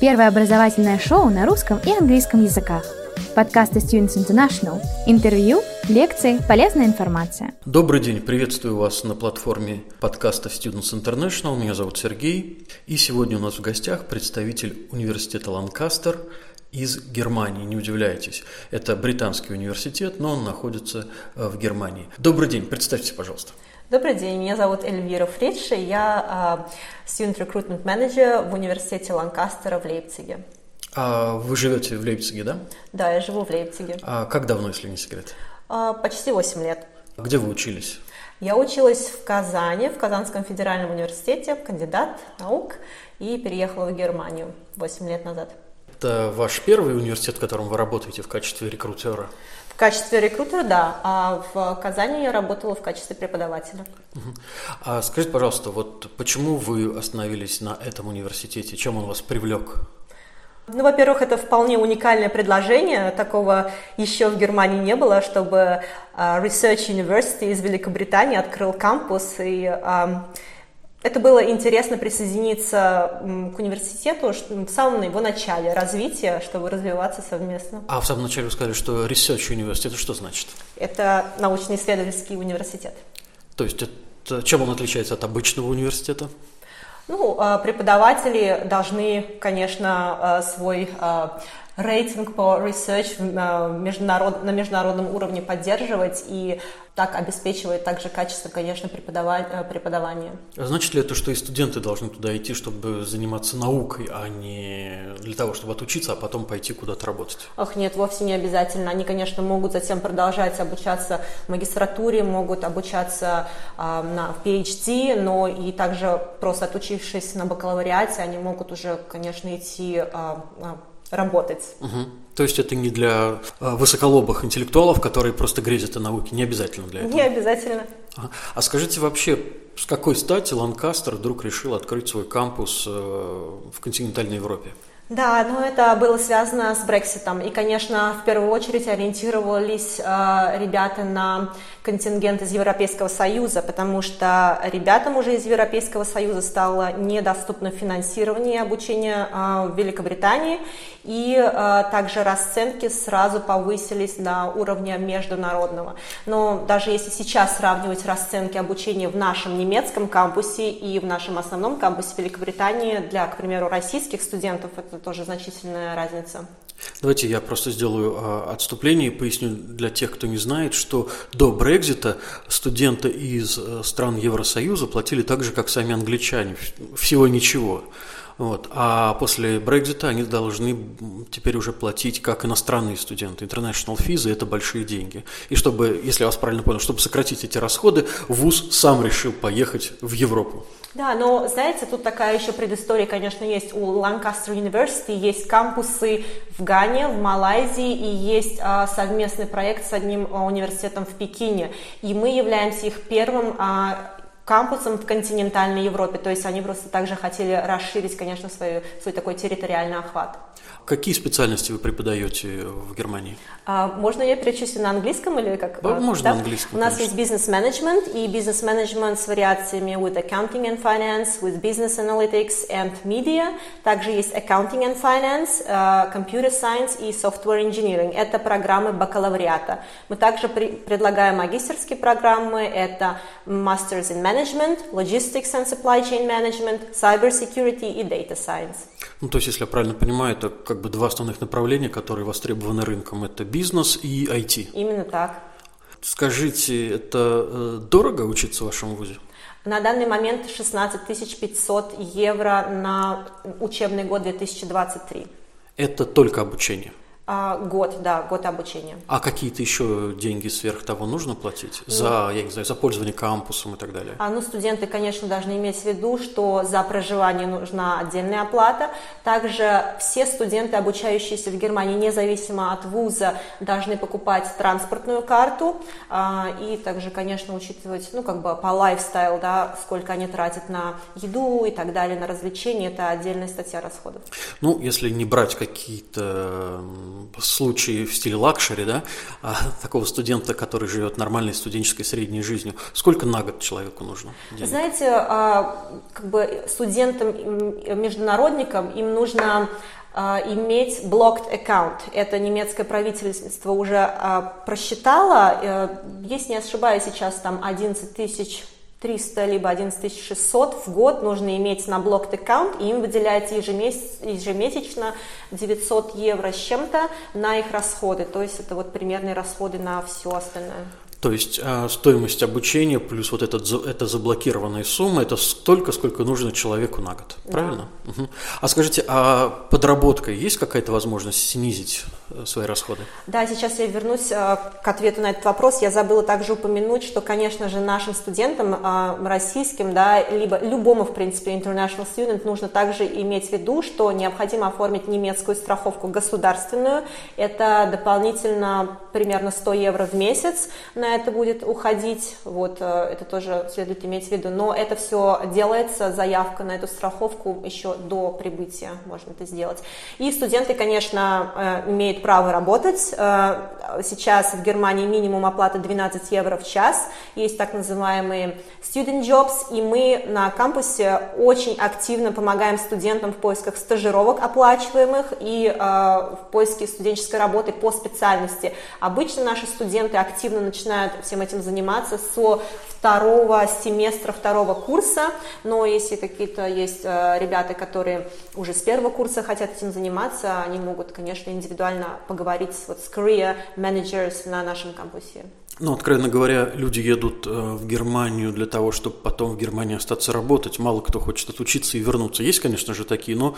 Первое образовательное шоу на русском и английском языках. Подкасты Students International. Интервью, лекции, полезная информация. Добрый день, приветствую вас на платформе подкаста Students International. Меня зовут Сергей. И сегодня у нас в гостях представитель университета Ланкастер из Германии, не удивляйтесь. Это британский университет, но он находится э, в Германии. Добрый день, представьте, пожалуйста. Добрый день, меня зовут Эльвира Фридши, я uh, Student Recruitment Manager в университете Ланкастера в Лейпциге. А вы живете в Лейпциге, да? Да, я живу в Лейпциге. А как давно, если не секрет? Uh, почти 8 лет. Где вы учились? Я училась в Казани, в Казанском федеральном университете, кандидат наук, и переехала в Германию 8 лет назад. Это ваш первый университет, в котором вы работаете в качестве рекрутера? В качестве рекрутера, да, а в Казани я работала в качестве преподавателя. А скажите, пожалуйста, вот почему вы остановились на этом университете? Чем он вас привлек? Ну, во-первых, это вполне уникальное предложение, такого еще в Германии не было, чтобы uh, Research University из Великобритании открыл кампус, и это было интересно присоединиться к университету в самом его начале развития, чтобы развиваться совместно. А в самом начале вы сказали, что Research это что значит? Это научно-исследовательский университет. То есть это, чем он отличается от обычного университета? Ну, а, преподаватели должны, конечно, а, свой а, рейтинг по research международ, на международном уровне поддерживать и так обеспечивает также качество, конечно, э, преподавания. А значит ли это, что и студенты должны туда идти, чтобы заниматься наукой, а не для того, чтобы отучиться, а потом пойти куда-то работать? Ох, нет, вовсе не обязательно. Они, конечно, могут затем продолжать обучаться в магистратуре, могут обучаться э, на, в PhD, но и также просто отучившись на бакалавриате, они могут уже, конечно, идти э, работать. Угу. То есть это не для э, высоколобых интеллектуалов, которые просто грезят о науке, не обязательно для этого? Не обязательно. А, а скажите вообще, с какой стати Ланкастер вдруг решил открыть свой кампус э, в континентальной Европе? Да, но это было связано с Брекситом. И, конечно, в первую очередь ориентировались э, ребята на контингент из Европейского Союза, потому что ребятам уже из Европейского Союза стало недоступно финансирование обучения э, в Великобритании, и э, также расценки сразу повысились до уровня международного. Но даже если сейчас сравнивать расценки обучения в нашем немецком кампусе и в нашем основном кампусе Великобритании для, к примеру, российских студентов, это тоже значительная разница. Давайте я просто сделаю а, отступление и поясню для тех, кто не знает, что до Брекзита студенты из э, стран Евросоюза платили так же, как сами англичане, всего ничего. Вот. А после Брекзита они должны теперь уже платить как иностранные студенты. International fees – это большие деньги. И чтобы, если я вас правильно понял, чтобы сократить эти расходы, ВУЗ сам решил поехать в Европу. Да, но, знаете, тут такая еще предыстория, конечно, есть. У Lancaster University есть кампусы в Гане, в Малайзии, и есть а, совместный проект с одним а, университетом в Пекине. И мы являемся их первым а, кампусом в континентальной Европе. То есть они просто также хотели расширить, конечно, свой, свой такой территориальный охват. Какие специальности вы преподаете в Германии? А, можно я перечислю на английском или как? Да, можно да? на английском. У нас конечно. есть бизнес-менеджмент и бизнес-менеджмент с вариациями with accounting and finance, with business analytics and media. Также есть accounting and finance, uh, computer science и software engineering. Это программы бакалавриата. Мы также при, предлагаем магистерские программы. Это masters in management, logistics and supply chain management, cyber security и data science. Ну, то есть, если я правильно понимаю, это как бы два основных направления, которые востребованы рынком. Это бизнес и IT. Именно так. Скажите, это э, дорого учиться в вашем вузе? На данный момент 16 500 евро на учебный год 2023. Это только обучение? А, год, да, год обучения. А какие-то еще деньги сверх того нужно платить за, ну, я не знаю, за пользование кампусом и так далее? А, ну, студенты, конечно, должны иметь в виду, что за проживание нужна отдельная оплата. Также все студенты, обучающиеся в Германии, независимо от вуза, должны покупать транспортную карту а, и также, конечно, учитывать, ну, как бы по лайфстайл, да, сколько они тратят на еду и так далее, на развлечения, это отдельная статья расходов. Ну, если не брать какие-то случаи в стиле лакшери, да, а, такого студента, который живет нормальной студенческой средней жизнью, сколько на год человеку нужно? Денег? Знаете, а, как бы студентам, международникам им нужно а, иметь blocked account. Это немецкое правительство уже просчитало. Э, если не ошибаюсь, сейчас там 11 тысяч 300 либо 11 600 в год нужно иметь на блокт аккаунт, и им выделяется ежемесячно 900 евро с чем-то на их расходы. То есть это вот примерные расходы на все остальное. То есть а, стоимость обучения плюс вот этот, эта заблокированная сумма – это столько, сколько нужно человеку на год, правильно? Да. Угу. А скажите, а подработка есть какая-то возможность снизить э, свои расходы? Да, сейчас я вернусь э, к ответу на этот вопрос. Я забыла также упомянуть, что, конечно же, нашим студентам э, российским, да, либо любому, в принципе, international student нужно также иметь в виду, что необходимо оформить немецкую страховку государственную. Это дополнительно примерно 100 евро в месяц на это будет уходить, вот э, это тоже следует иметь в виду, но это все делается, заявка на эту страховку еще до прибытия можно это сделать. И студенты, конечно, э, имеют право работать, э, сейчас в Германии минимум оплата 12 евро в час, есть так называемые student jobs, и мы на кампусе очень активно помогаем студентам в поисках стажировок оплачиваемых и в поиске студенческой работы по специальности. Обычно наши студенты активно начинают начинают всем этим заниматься со второго семестра второго курса, но если какие-то есть э, ребята, которые уже с первого курса хотят этим заниматься, они могут, конечно, индивидуально поговорить вот с career managers на нашем кампусе. Ну, откровенно говоря, люди едут э, в Германию для того, чтобы потом в Германии остаться работать. Мало кто хочет отучиться и вернуться. Есть, конечно же, такие, но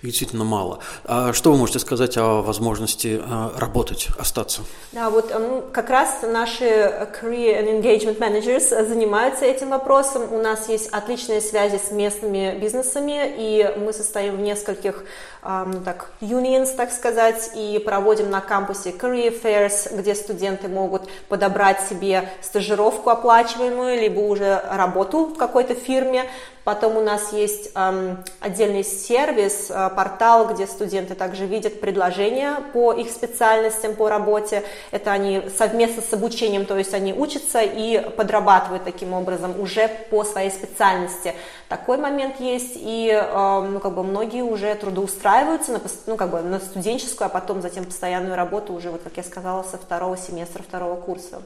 их действительно мало. А что вы можете сказать о возможности э, работать, остаться? Да, вот ну, как раз наши Career and Engagement Managers занимаются этим вопросом. У нас есть отличные связи с местными бизнесами, и мы состоим в нескольких ну, так, unions, так сказать, и проводим на кампусе career fairs, где студенты могут подобрать себе стажировку оплачиваемую, либо уже работу в какой-то фирме, Потом у нас есть эм, отдельный сервис, э, портал, где студенты также видят предложения по их специальностям, по работе. Это они совместно с обучением, то есть они учатся и подрабатывают таким образом уже по своей специальности. Такой момент есть, и э, ну, как бы многие уже трудоустраиваются на, ну, как бы на студенческую, а потом затем постоянную работу уже, вот как я сказала, со второго семестра второго курса.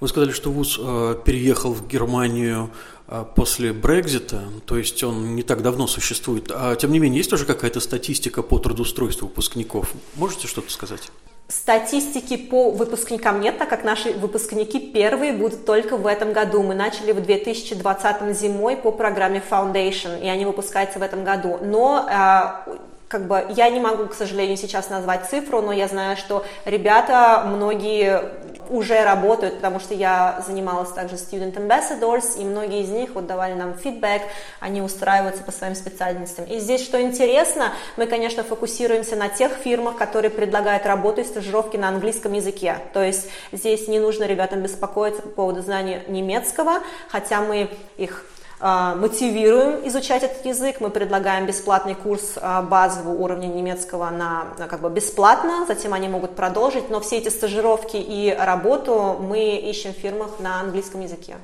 Вы сказали, что ВУЗ э, переехал в Германию а, после Брекзита, то есть он не так давно существует, а тем не менее есть тоже какая-то статистика по трудоустройству выпускников? Можете что-то сказать? Статистики по выпускникам нет, так как наши выпускники первые будут только в этом году. Мы начали в 2020 зимой по программе Foundation, и они выпускаются в этом году. Но а, как бы я не могу, к сожалению, сейчас назвать цифру, но я знаю, что ребята, многие уже работают, потому что я занималась также Student Ambassadors, и многие из них вот давали нам фидбэк, они устраиваются по своим специальностям. И здесь, что интересно, мы, конечно, фокусируемся на тех фирмах, которые предлагают работу и стажировки на английском языке. То есть здесь не нужно ребятам беспокоиться по поводу знания немецкого, хотя мы их мотивируем изучать этот язык, мы предлагаем бесплатный курс а, базового уровня немецкого на, на как бы бесплатно, затем они могут продолжить, но все эти стажировки и работу мы ищем в фирмах на английском языке.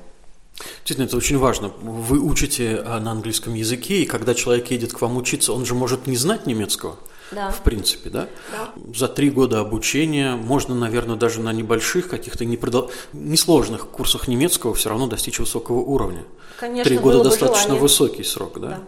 Действительно, это очень важно. Вы учите а, на английском языке, и когда человек едет к вам учиться, он же может не знать немецкого. Да. В принципе, да? да? За три года обучения можно, наверное, даже на небольших каких-то непродол... несложных курсах немецкого все равно достичь высокого уровня. Конечно, Три года достаточно желание. высокий срок, да? да?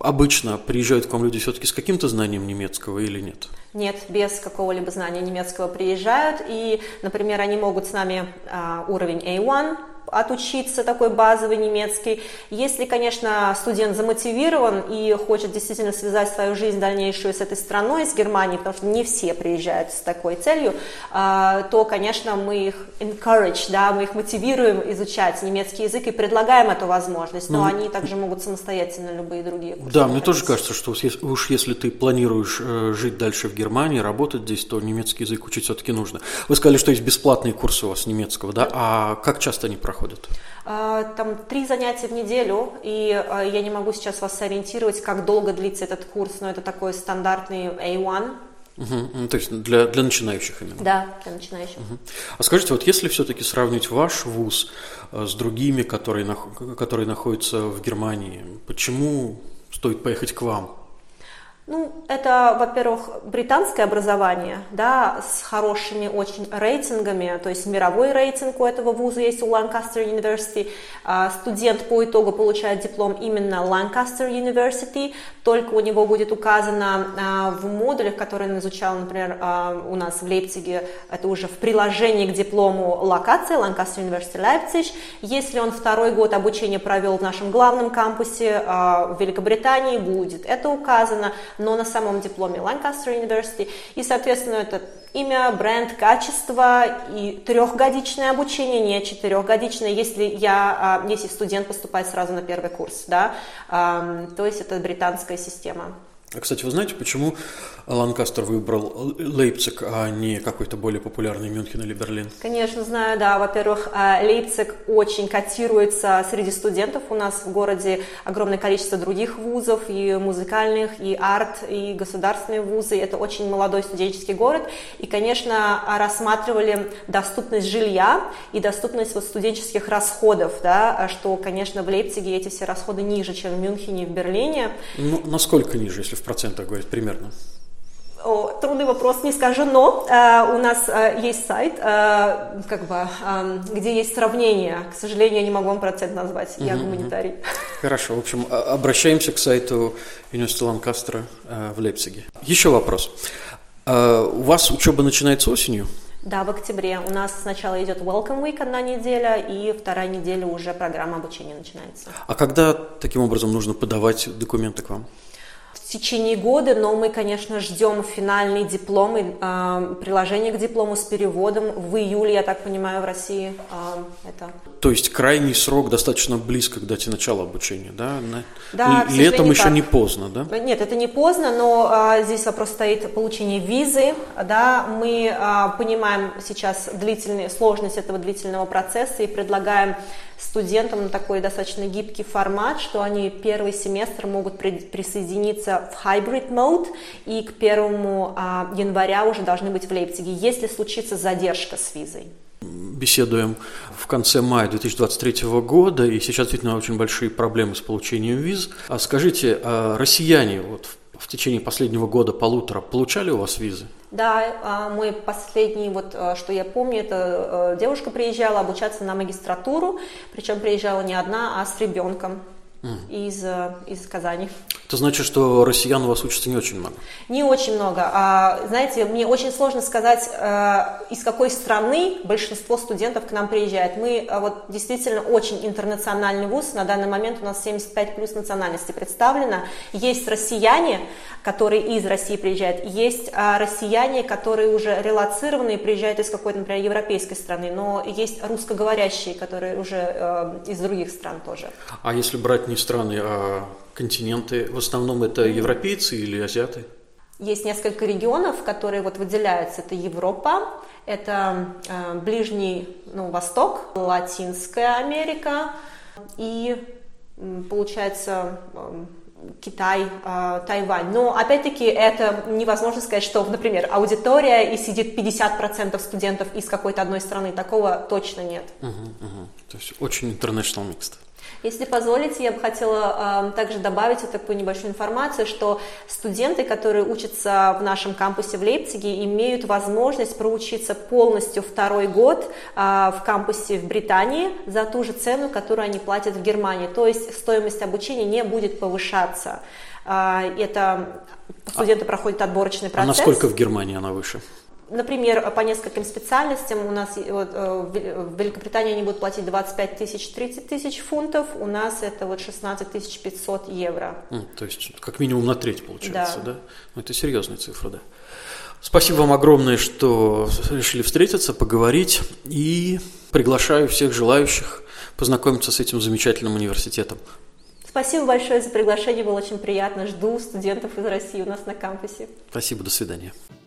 Обычно приезжают к вам люди все-таки с каким-то знанием немецкого или нет? Нет, без какого-либо знания немецкого приезжают. И, например, они могут с нами а, уровень A1 отучиться такой базовый немецкий. Если, конечно, студент замотивирован и хочет действительно связать свою жизнь дальнейшую с этой страной, с Германией, потому что не все приезжают с такой целью, а, то, конечно, мы их encourage, да, мы их мотивируем изучать немецкий язык и предлагаем эту возможность, но ну, они также могут самостоятельно любые другие курсы. Да, мне тоже кажется, что уж если ты планируешь э, жить дальше в Германии, работать здесь, то немецкий язык учить все-таки нужно. Вы сказали, что есть бесплатные курсы у вас немецкого, да? А как часто они проходят? Проходят? А, там три занятия в неделю, и а, я не могу сейчас вас сориентировать, как долго длится этот курс, но это такой стандартный A1, Угу. То есть для, для начинающих именно? Да, для начинающих. Угу. А скажите, вот если все-таки сравнить ваш вуз э, с другими, которые, которые находятся в Германии, почему стоит поехать к вам? Ну, это, во-первых, британское образование, да, с хорошими очень рейтингами, то есть мировой рейтинг у этого вуза есть у Lancaster University. А, студент по итогу получает диплом именно Lancaster University, только у него будет указано а, в модулях, которые он изучал, например, а, у нас в Лейпциге, это уже в приложении к диплому локация Lancaster University Leipzig. Если он второй год обучения провел в нашем главном кампусе в Великобритании, будет это указано но на самом дипломе Lancaster University. И, соответственно, это имя, бренд, качество и трехгодичное обучение, не четырехгодичное, если, я, а, если студент поступает сразу на первый курс. Да? То есть это британская система. А, кстати, вы знаете, почему Ланкастер выбрал Лейпциг, а не какой-то более популярный Мюнхен или Берлин? Конечно, знаю, да. Во-первых, а, Лейпциг очень котируется среди студентов. У нас в городе огромное количество других вузов, и музыкальных, и арт, и государственные вузы. Это очень молодой студенческий город. И, конечно, рассматривали доступность жилья и доступность вот студенческих расходов, да, что, конечно, в Лейпциге эти все расходы ниже, чем в Мюнхене и в Берлине. Ну, насколько ниже, если в процентах говорить примерно? О, трудный вопрос, не скажу, но э, у нас э, есть сайт, э, как бы, э, где есть сравнение. К сожалению, я не могу вам процент назвать, я гуманитарий. Хорошо, в общем, обращаемся к сайту университета Ланкастера э, в Лейпциге. Еще вопрос. Э, у вас учеба начинается осенью? Да, в октябре. У нас сначала идет Welcome Week одна неделя, и вторая неделя уже программа обучения начинается. А когда таким образом нужно подавать документы к вам? В течение года, но мы, конечно, ждем финальный диплом и э, приложение к диплому с переводом в июле, я так понимаю, в России. Э, это. То есть крайний срок достаточно близко к дате начала обучения, да? Да, Летом еще так. не поздно, да? Нет, это не поздно, но а, здесь вопрос стоит получение визы, да, мы а, понимаем сейчас длительную сложность этого длительного процесса и предлагаем студентам такой достаточно гибкий формат, что они первый семестр могут при, присоединиться в hybrid mode и к первому а, января уже должны быть в Лейпциге, если случится задержка с визой беседуем в конце мая 2023 года, и сейчас действительно очень большие проблемы с получением виз. А скажите, а россияне вот в течение последнего года, полутора, получали у вас визы? Да, а, мой последний, вот что я помню, это девушка приезжала обучаться на магистратуру, причем приезжала не одна, а с ребенком mm. из, из Казани. Это значит, что россиян у вас учатся не очень много? Не очень много. А, знаете, мне очень сложно сказать, а, из какой страны большинство студентов к нам приезжает. Мы а, вот действительно очень интернациональный вуз. На данный момент у нас 75 плюс национальностей представлено. Есть россияне, которые из России приезжают. Есть а, россияне, которые уже релацированы и приезжают из какой-то, например, европейской страны. Но есть русскоговорящие, которые уже из других стран тоже. А если брать не страны, а континенты, в основном это европейцы или азиаты? Есть несколько регионов, которые вот выделяются. Это Европа, это э, Ближний ну, Восток, Латинская Америка и, получается, э, Китай, э, Тайвань. Но опять-таки это невозможно сказать, что, например, аудитория и сидит 50% студентов из какой-то одной страны. Такого точно нет. Угу, угу. То есть очень international mixed. Если позволите, я бы хотела э, также добавить вот такую небольшую информацию, что студенты, которые учатся в нашем кампусе в Лейпциге, имеют возможность проучиться полностью второй год э, в кампусе в Британии за ту же цену, которую они платят в Германии. То есть стоимость обучения не будет повышаться. Э, это студенты а, проходят отборочный процесс. А насколько в Германии она выше? Например, по нескольким специальностям у нас вот, э, в Великобритании они будут платить 25 тысяч, 30 тысяч фунтов, у нас это вот 16 тысяч 500 евро. то есть как минимум на треть получается, да? да? Ну, это серьезная цифра, да. Спасибо вам огромное, что решили встретиться, поговорить и приглашаю всех желающих познакомиться с этим замечательным университетом. Спасибо большое за приглашение, было очень приятно. Жду студентов из России у нас на кампусе. Спасибо, до свидания.